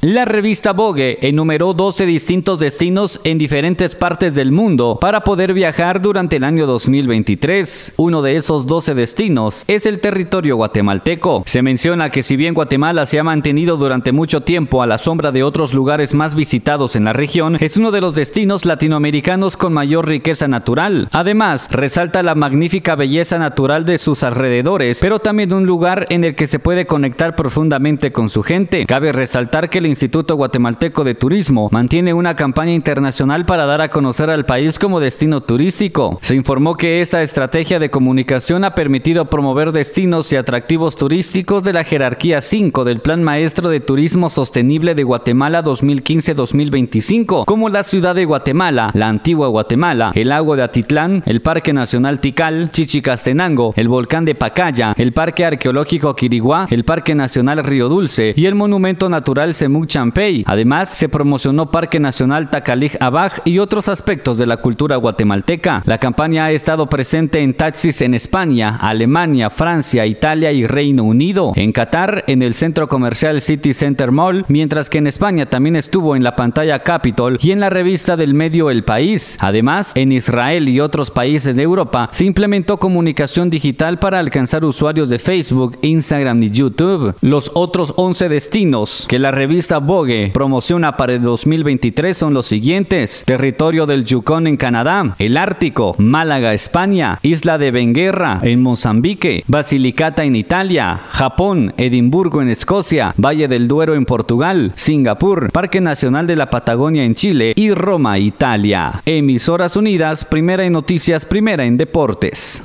La revista Vogue enumeró 12 distintos destinos en diferentes partes del mundo para poder viajar durante el año 2023. Uno de esos 12 destinos es el territorio guatemalteco. Se menciona que si bien Guatemala se ha mantenido durante mucho tiempo a la sombra de otros lugares más visitados en la región, es uno de los destinos latinoamericanos con mayor riqueza natural. Además, resalta la magnífica belleza natural de sus alrededores, pero también un lugar en el que se puede conectar profundamente con su gente. Cabe resaltar que el Instituto Guatemalteco de Turismo mantiene una campaña internacional para dar a conocer al país como destino turístico. Se informó que esta estrategia de comunicación ha permitido promover destinos y atractivos turísticos de la jerarquía 5 del Plan Maestro de Turismo Sostenible de Guatemala 2015-2025, como la ciudad de Guatemala, la antigua Guatemala, el lago de Atitlán, el Parque Nacional Tikal, Chichicastenango, el volcán de Pacaya, el Parque Arqueológico Quiriguá, el Parque Nacional Río Dulce y el Monumento Natural Semú Champey. Además, se promocionó Parque Nacional Tacalij Abaj y otros aspectos de la cultura guatemalteca. La campaña ha estado presente en taxis en España, Alemania, Francia, Italia y Reino Unido. En Qatar, en el centro comercial City Center Mall, mientras que en España también estuvo en la pantalla Capitol y en la revista del medio El País. Además, en Israel y otros países de Europa se implementó comunicación digital para alcanzar usuarios de Facebook, Instagram y YouTube. Los otros 11 destinos que la revista Vogue promociona para el 2023 son los siguientes: territorio del Yukon en Canadá, el Ártico, Málaga, España, Isla de Benguerra en Mozambique, Basilicata en Italia, Japón, Edimburgo en Escocia, Valle del Duero en Portugal, Singapur, Parque Nacional de la Patagonia en Chile y Roma, Italia. Emisoras Unidas, primera en noticias, primera en deportes.